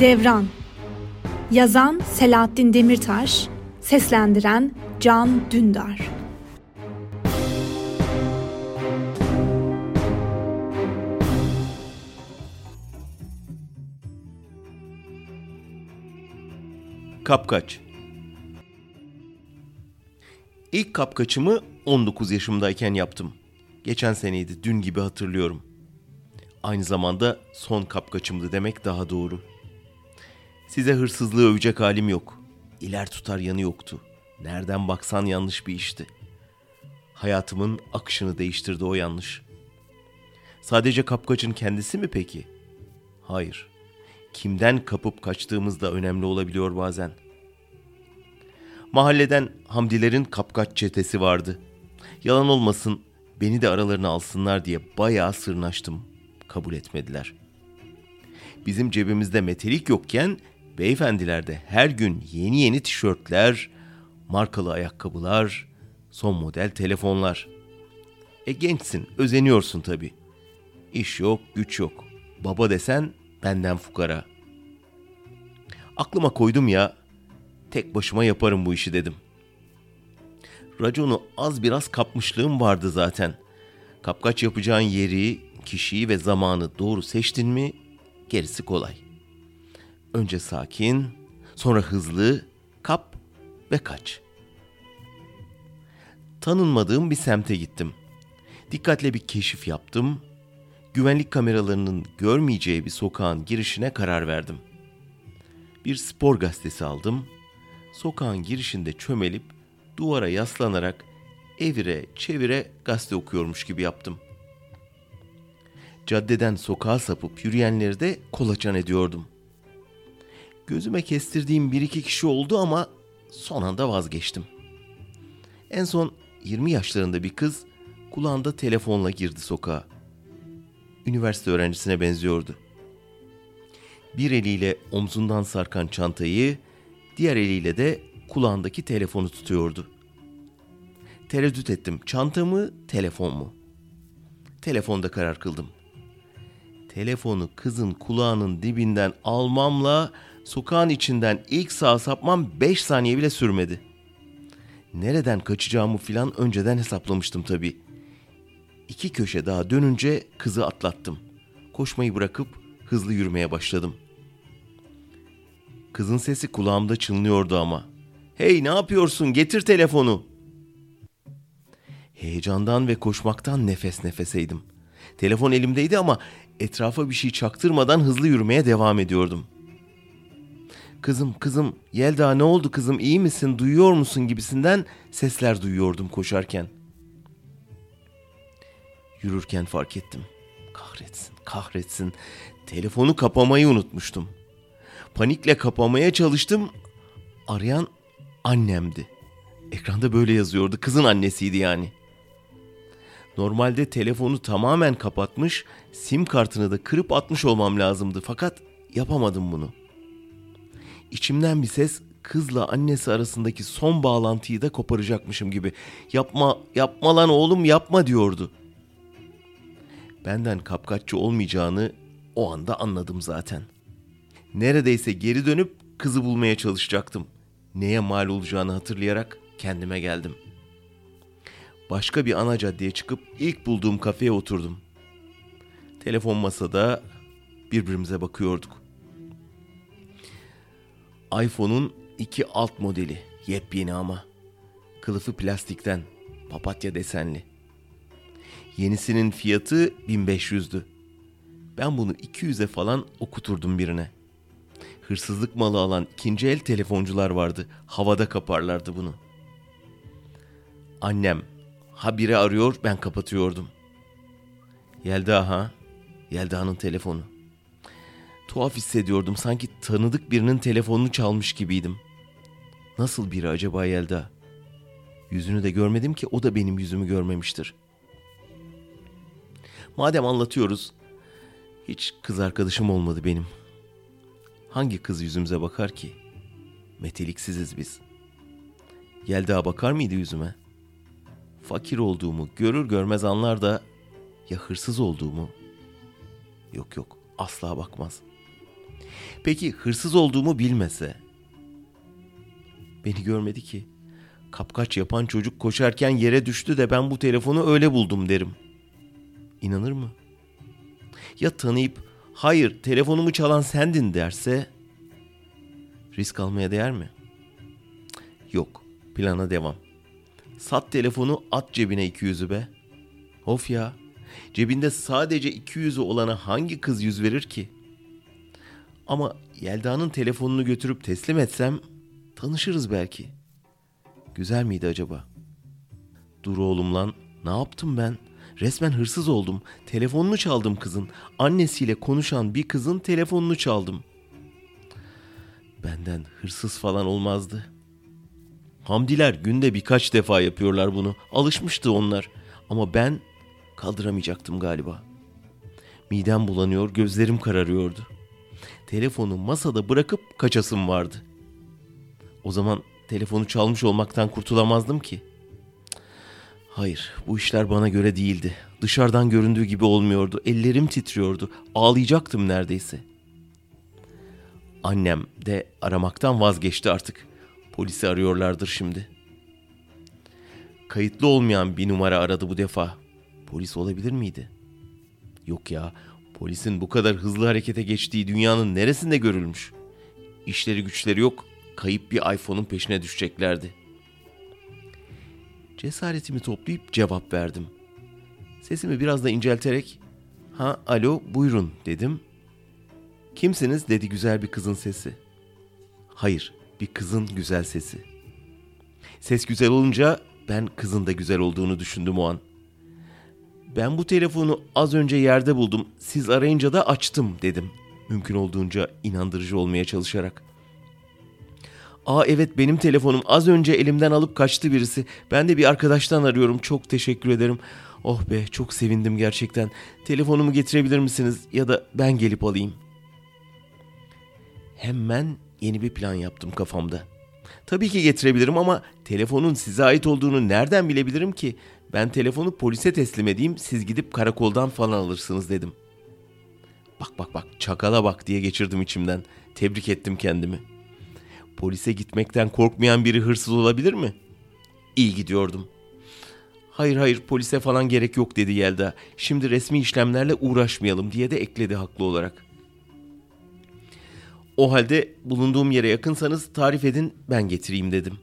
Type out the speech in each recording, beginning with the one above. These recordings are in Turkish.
Devran Yazan Selahattin Demirtaş Seslendiren Can Dündar Kapkaç İlk kapkaçımı 19 yaşımdayken yaptım. Geçen seneydi, dün gibi hatırlıyorum. Aynı zamanda son kapkaçımdı demek daha doğru. Size hırsızlığı övecek halim yok. İler tutar yanı yoktu. Nereden baksan yanlış bir işti. Hayatımın akışını değiştirdi o yanlış. Sadece kapkaçın kendisi mi peki? Hayır. Kimden kapıp kaçtığımız da önemli olabiliyor bazen. Mahalleden Hamdilerin kapkaç çetesi vardı. Yalan olmasın beni de aralarına alsınlar diye bayağı sırnaştım. Kabul etmediler. Bizim cebimizde metelik yokken beyefendilerde her gün yeni yeni tişörtler, markalı ayakkabılar, son model telefonlar. E gençsin, özeniyorsun tabii. İş yok, güç yok. Baba desen benden fukara. Aklıma koydum ya, tek başıma yaparım bu işi dedim. Raconu az biraz kapmışlığım vardı zaten. Kapkaç yapacağın yeri, kişiyi ve zamanı doğru seçtin mi gerisi kolay. Önce sakin, sonra hızlı, kap ve kaç. Tanınmadığım bir semte gittim. Dikkatle bir keşif yaptım. Güvenlik kameralarının görmeyeceği bir sokağın girişine karar verdim. Bir spor gazetesi aldım. Sokağın girişinde çömelip duvara yaslanarak evire çevire gazete okuyormuş gibi yaptım. Caddeden sokağa sapıp yürüyenleri de kolaçan ediyordum. Gözüme kestirdiğim bir iki kişi oldu ama son anda vazgeçtim. En son 20 yaşlarında bir kız kulağında telefonla girdi sokağa. Üniversite öğrencisine benziyordu. Bir eliyle omzundan sarkan çantayı, diğer eliyle de kulağındaki telefonu tutuyordu. Tereddüt ettim. Çanta mı, telefon mu? Telefonda karar kıldım. Telefonu kızın kulağının dibinden almamla sokağın içinden ilk sağa sapmam 5 saniye bile sürmedi. Nereden kaçacağımı filan önceden hesaplamıştım tabii. İki köşe daha dönünce kızı atlattım. Koşmayı bırakıp hızlı yürümeye başladım. Kızın sesi kulağımda çınlıyordu ama. Hey ne yapıyorsun getir telefonu. Heyecandan ve koşmaktan nefes nefeseydim. Telefon elimdeydi ama etrafa bir şey çaktırmadan hızlı yürümeye devam ediyordum. Kızım kızım Yelda ne oldu kızım iyi misin duyuyor musun gibisinden sesler duyuyordum koşarken. Yürürken fark ettim. Kahretsin kahretsin telefonu kapamayı unutmuştum. Panikle kapamaya çalıştım. Arayan annemdi. Ekranda böyle yazıyordu. Kızın annesiydi yani. Normalde telefonu tamamen kapatmış, sim kartını da kırıp atmış olmam lazımdı. Fakat yapamadım bunu. İçimden bir ses kızla annesi arasındaki son bağlantıyı da koparacakmışım gibi. Yapma, yapma lan oğlum yapma diyordu. Benden kapkaççı olmayacağını o anda anladım zaten. Neredeyse geri dönüp kızı bulmaya çalışacaktım. Neye mal olacağını hatırlayarak kendime geldim. Başka bir ana caddeye çıkıp ilk bulduğum kafeye oturdum. Telefon masada birbirimize bakıyorduk. iPhone'un iki alt modeli, yepyeni ama. Kılıfı plastikten, papatya desenli. Yenisinin fiyatı 1500'dü. Ben bunu 200'e falan okuturdum birine. Hırsızlık malı alan ikinci el telefoncular vardı. Havada kaparlardı bunu. Annem ha biri arıyor ben kapatıyordum. Yelda ha. Yelda'nın telefonu. Tuhaf hissediyordum sanki tanıdık birinin telefonunu çalmış gibiydim. Nasıl biri acaba Yelda? Yüzünü de görmedim ki o da benim yüzümü görmemiştir. Madem anlatıyoruz, hiç kız arkadaşım olmadı benim. Hangi kız yüzümüze bakar ki? Meteliksiziz biz. Yelda bakar mıydı yüzüme? Fakir olduğumu görür görmez anlar da ya hırsız olduğumu? Yok yok asla bakmaz. Peki hırsız olduğumu bilmese? Beni görmedi ki. Kapkaç yapan çocuk koşarken yere düştü de ben bu telefonu öyle buldum derim. İnanır mı? Ya tanıyıp hayır telefonumu çalan sendin derse risk almaya değer mi? Yok plana devam. Sat telefonu at cebine 200'ü be. Of ya cebinde sadece 200'ü olana hangi kız yüz verir ki? Ama Yelda'nın telefonunu götürüp teslim etsem tanışırız belki. Güzel miydi acaba? Dur oğlum lan ne yaptım ben? Resmen hırsız oldum. Telefonunu çaldım kızın. Annesiyle konuşan bir kızın telefonunu çaldım. Benden hırsız falan olmazdı. Hamdiler günde birkaç defa yapıyorlar bunu. Alışmıştı onlar. Ama ben kaldıramayacaktım galiba. Midem bulanıyor, gözlerim kararıyordu. Telefonu masada bırakıp kaçasım vardı. O zaman telefonu çalmış olmaktan kurtulamazdım ki. Hayır, bu işler bana göre değildi. Dışarıdan göründüğü gibi olmuyordu. Ellerim titriyordu. Ağlayacaktım neredeyse. Annem de aramaktan vazgeçti artık. Polisi arıyorlardır şimdi. Kayıtlı olmayan bir numara aradı bu defa. Polis olabilir miydi? Yok ya, polisin bu kadar hızlı harekete geçtiği dünyanın neresinde görülmüş? İşleri güçleri yok, kayıp bir iPhone'un peşine düşeceklerdi. Cesaretimi toplayıp cevap verdim. Sesimi biraz da incelterek "Ha, alo, buyurun." dedim. "Kimsiniz?" dedi güzel bir kızın sesi. Hayır, bir kızın güzel sesi. Ses güzel olunca ben kızın da güzel olduğunu düşündüm o an. Ben bu telefonu az önce yerde buldum. Siz arayınca da açtım dedim. Mümkün olduğunca inandırıcı olmaya çalışarak. Aa evet benim telefonum az önce elimden alıp kaçtı birisi. Ben de bir arkadaştan arıyorum. Çok teşekkür ederim. Oh be çok sevindim gerçekten. Telefonumu getirebilir misiniz ya da ben gelip alayım. Hemen yeni bir plan yaptım kafamda. Tabii ki getirebilirim ama telefonun size ait olduğunu nereden bilebilirim ki? Ben telefonu polise teslim edeyim, siz gidip karakoldan falan alırsınız dedim. Bak bak bak, çakala bak diye geçirdim içimden. Tebrik ettim kendimi. Polise gitmekten korkmayan biri hırsız olabilir mi? İyi gidiyordum. Hayır hayır polise falan gerek yok dedi Yelda. Şimdi resmi işlemlerle uğraşmayalım diye de ekledi haklı olarak. O halde bulunduğum yere yakınsanız tarif edin ben getireyim dedim.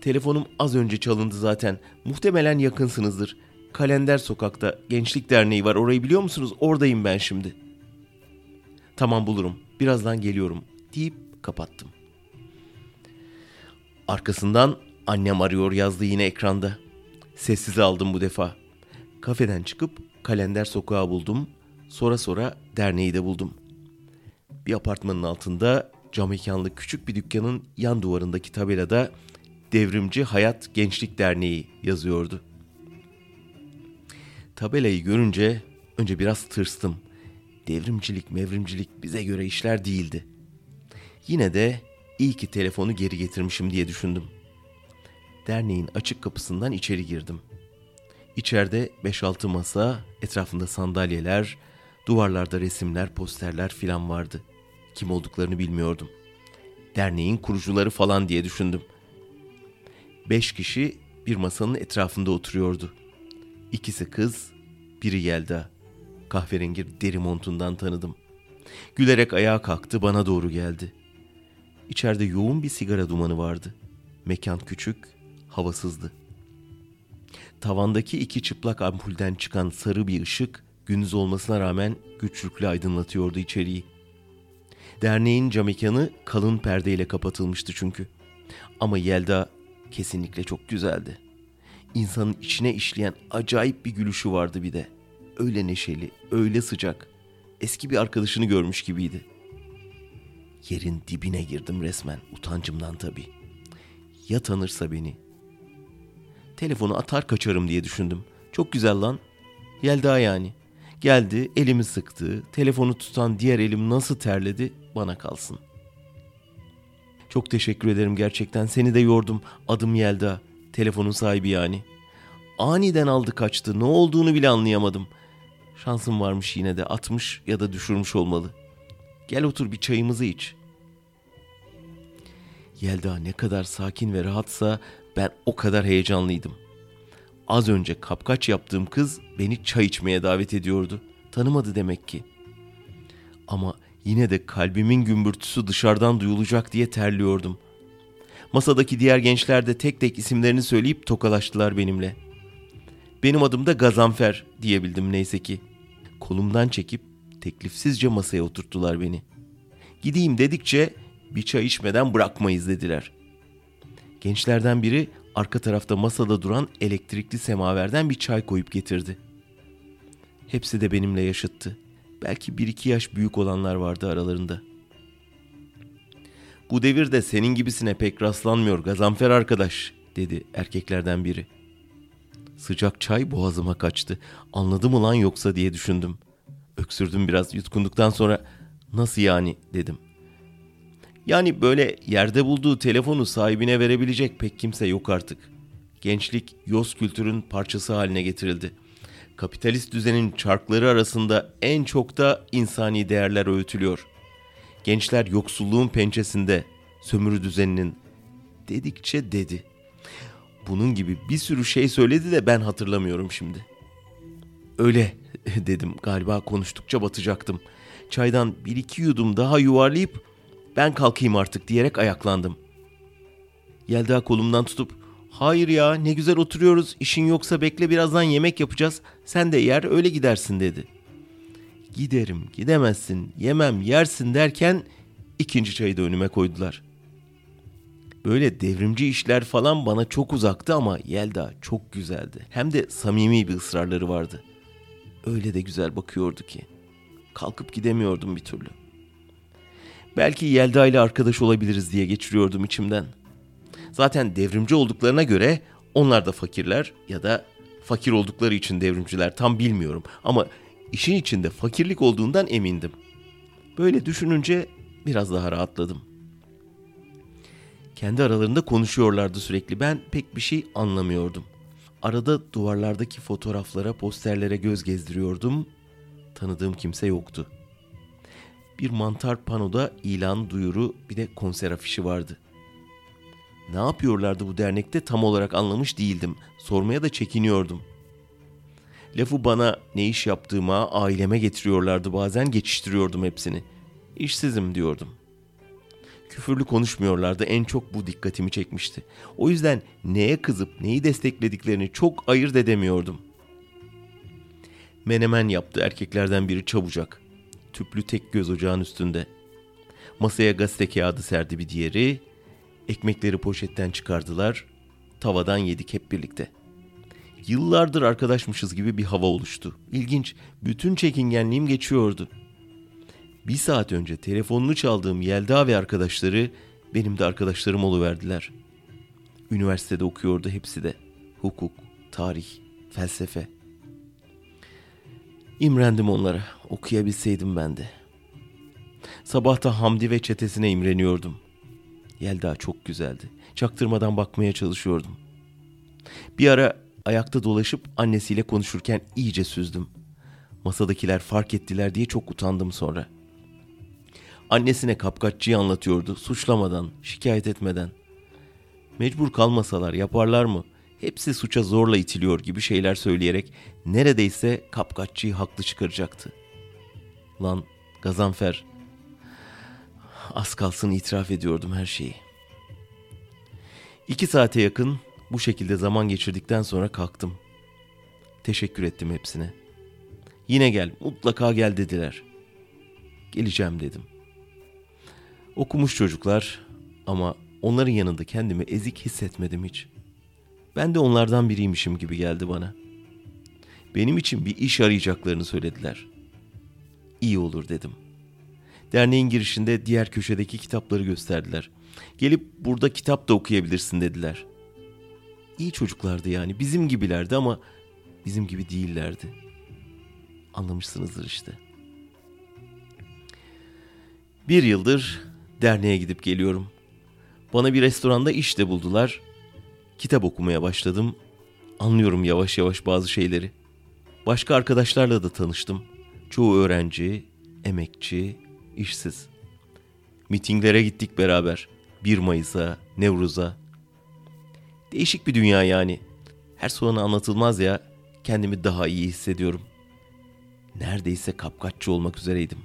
Telefonum az önce çalındı zaten. Muhtemelen yakınsınızdır. Kalender sokakta Gençlik Derneği var orayı biliyor musunuz? Oradayım ben şimdi. Tamam bulurum. Birazdan geliyorum deyip kapattım. Arkasından annem arıyor yazdı yine ekranda. Sessiz aldım bu defa. Kafeden çıkıp kalender sokağı buldum. Sonra sonra derneği de buldum. Bir apartmanın altında cam mekanlı küçük bir dükkanın yan duvarındaki tabelada Devrimci Hayat Gençlik Derneği yazıyordu. Tabelayı görünce önce biraz tırstım. Devrimcilik, mevrimcilik bize göre işler değildi. Yine de iyi ki telefonu geri getirmişim diye düşündüm. Derneğin açık kapısından içeri girdim. İçeride 5-6 masa, etrafında sandalyeler, duvarlarda resimler, posterler filan vardı. Kim olduklarını bilmiyordum. Derneğin kurucuları falan diye düşündüm. Beş kişi bir masanın etrafında oturuyordu. İkisi kız, biri Yelda. Kahverengi deri montundan tanıdım. Gülerek ayağa kalktı bana doğru geldi. İçeride yoğun bir sigara dumanı vardı. Mekan küçük, havasızdı. Tavandaki iki çıplak ampulden çıkan sarı bir ışık gündüz olmasına rağmen güçlükle aydınlatıyordu içeriği. Derneğin cam mekanı kalın perdeyle kapatılmıştı çünkü. Ama Yelda kesinlikle çok güzeldi. İnsanın içine işleyen acayip bir gülüşü vardı bir de. Öyle neşeli, öyle sıcak. Eski bir arkadaşını görmüş gibiydi. Yerin dibine girdim resmen, utancımdan tabii. Ya tanırsa beni? Telefonu atar kaçarım diye düşündüm. Çok güzel lan. Yelda yani. Geldi, elimi sıktı. Telefonu tutan diğer elim nasıl terledi bana kalsın. Çok teşekkür ederim gerçekten. Seni de yordum. Adım Yelda. Telefonun sahibi yani. Aniden aldı kaçtı. Ne olduğunu bile anlayamadım. Şansım varmış yine de. Atmış ya da düşürmüş olmalı. Gel otur bir çayımızı iç. Yelda ne kadar sakin ve rahatsa ben o kadar heyecanlıydım. Az önce kapkaç yaptığım kız beni çay içmeye davet ediyordu. Tanımadı demek ki. Ama yine de kalbimin gümbürtüsü dışarıdan duyulacak diye terliyordum. Masadaki diğer gençler de tek tek isimlerini söyleyip tokalaştılar benimle. Benim adım da Gazanfer diyebildim neyse ki. Kolumdan çekip teklifsizce masaya oturttular beni. Gideyim dedikçe bir çay içmeden bırakmayız dediler. Gençlerden biri arka tarafta masada duran elektrikli semaverden bir çay koyup getirdi. Hepsi de benimle yaşıttı. Belki bir iki yaş büyük olanlar vardı aralarında. Bu devirde senin gibisine pek rastlanmıyor Gazanfer arkadaş dedi erkeklerden biri. Sıcak çay boğazıma kaçtı. Anladı mı lan yoksa diye düşündüm. Öksürdüm biraz yutkunduktan sonra nasıl yani dedim. Yani böyle yerde bulduğu telefonu sahibine verebilecek pek kimse yok artık. Gençlik yoz kültürün parçası haline getirildi. Kapitalist düzenin çarkları arasında en çok da insani değerler öğütülüyor. Gençler yoksulluğun pençesinde, sömürü düzeninin dedikçe dedi. Bunun gibi bir sürü şey söyledi de ben hatırlamıyorum şimdi. Öyle dedim galiba konuştukça batacaktım. Çaydan bir iki yudum daha yuvarlayıp ben kalkayım artık diyerek ayaklandım. Yelda kolumdan tutup hayır ya ne güzel oturuyoruz işin yoksa bekle birazdan yemek yapacağız sen de yer öyle gidersin dedi. Giderim gidemezsin yemem yersin derken ikinci çayı da önüme koydular. Böyle devrimci işler falan bana çok uzaktı ama Yelda çok güzeldi. Hem de samimi bir ısrarları vardı. Öyle de güzel bakıyordu ki. Kalkıp gidemiyordum bir türlü. Belki Yelda ile arkadaş olabiliriz diye geçiriyordum içimden. Zaten devrimci olduklarına göre onlar da fakirler ya da fakir oldukları için devrimciler tam bilmiyorum ama işin içinde fakirlik olduğundan emindim. Böyle düşününce biraz daha rahatladım. Kendi aralarında konuşuyorlardı sürekli. Ben pek bir şey anlamıyordum. Arada duvarlardaki fotoğraflara, posterlere göz gezdiriyordum. Tanıdığım kimse yoktu. Bir mantar panoda ilan, duyuru, bir de konser afişi vardı. Ne yapıyorlardı bu dernekte tam olarak anlamış değildim. Sormaya da çekiniyordum. Lafı bana ne iş yaptığıma, aileme getiriyorlardı bazen geçiştiriyordum hepsini. İşsizim diyordum. Küfürlü konuşmuyorlardı en çok bu dikkatimi çekmişti. O yüzden neye kızıp neyi desteklediklerini çok ayırt edemiyordum. Menemen yaptı erkeklerden biri çabucak. Tüplü tek göz ocağın üstünde. Masaya gazete kağıdı serdi bir diğeri. Ekmekleri poşetten çıkardılar. Tavadan yedik hep birlikte. Yıllardır arkadaşmışız gibi bir hava oluştu. İlginç, bütün çekingenliğim geçiyordu. Bir saat önce telefonunu çaldığım Yelda ve arkadaşları benim de arkadaşlarım oluverdiler. Üniversitede okuyordu hepsi de. Hukuk, tarih, felsefe. İmrendim onlara. Okuyabilseydim ben de. Sabahta Hamdi ve çetesine imreniyordum. Yelda çok güzeldi. Çaktırmadan bakmaya çalışıyordum. Bir ara ayakta dolaşıp annesiyle konuşurken iyice süzdüm. Masadakiler fark ettiler diye çok utandım sonra. Annesine kapkaççıyı anlatıyordu suçlamadan, şikayet etmeden. Mecbur kalmasalar yaparlar mı? Hepsi suça zorla itiliyor gibi şeyler söyleyerek neredeyse kapkaççıyı haklı çıkaracaktı. Lan Gazanfer az kalsın itiraf ediyordum her şeyi. İki saate yakın bu şekilde zaman geçirdikten sonra kalktım. Teşekkür ettim hepsine. Yine gel, mutlaka gel dediler. Geleceğim dedim. Okumuş çocuklar ama onların yanında kendimi ezik hissetmedim hiç. Ben de onlardan biriymişim gibi geldi bana. Benim için bir iş arayacaklarını söylediler. İyi olur dedim. Derneğin girişinde diğer köşedeki kitapları gösterdiler. Gelip burada kitap da okuyabilirsin dediler. İyi çocuklardı yani bizim gibilerdi ama bizim gibi değillerdi. Anlamışsınızdır işte. Bir yıldır derneğe gidip geliyorum. Bana bir restoranda iş de buldular. Kitap okumaya başladım. Anlıyorum yavaş yavaş bazı şeyleri. Başka arkadaşlarla da tanıştım. Çoğu öğrenci, emekçi, işsiz. Mitinglere gittik beraber. 1 Mayıs'a, Nevruz'a. Değişik bir dünya yani. Her sorunu anlatılmaz ya. Kendimi daha iyi hissediyorum. Neredeyse kapkaççı olmak üzereydim.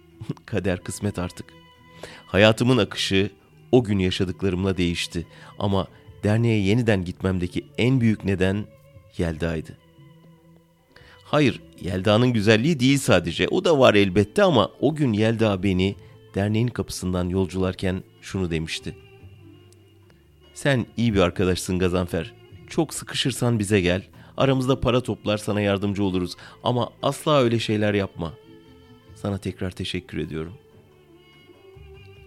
Kader kısmet artık. Hayatımın akışı o gün yaşadıklarımla değişti. Ama derneğe yeniden gitmemdeki en büyük neden Yelda'ydı. Hayır, Yelda'nın güzelliği değil sadece. O da var elbette ama o gün Yelda beni derneğin kapısından yolcularken şunu demişti. Sen iyi bir arkadaşsın Gazanfer. Çok sıkışırsan bize gel. Aramızda para toplar sana yardımcı oluruz. Ama asla öyle şeyler yapma. Sana tekrar teşekkür ediyorum.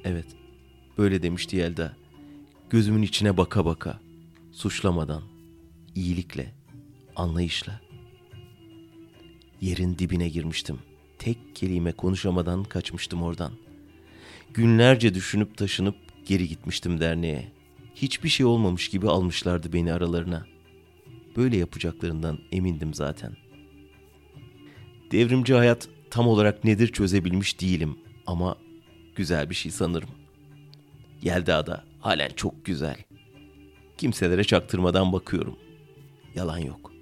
Evet, böyle demişti Yelda. Gözümün içine baka baka, suçlamadan, iyilikle, anlayışla. Yerin dibine girmiştim. Tek kelime konuşamadan kaçmıştım oradan. Günlerce düşünüp taşınıp geri gitmiştim derneğe. Hiçbir şey olmamış gibi almışlardı beni aralarına. Böyle yapacaklarından emindim zaten. Devrimci hayat tam olarak nedir çözebilmiş değilim ama güzel bir şey sanırım. Yelda da halen çok güzel. Kimselere çaktırmadan bakıyorum. Yalan yok.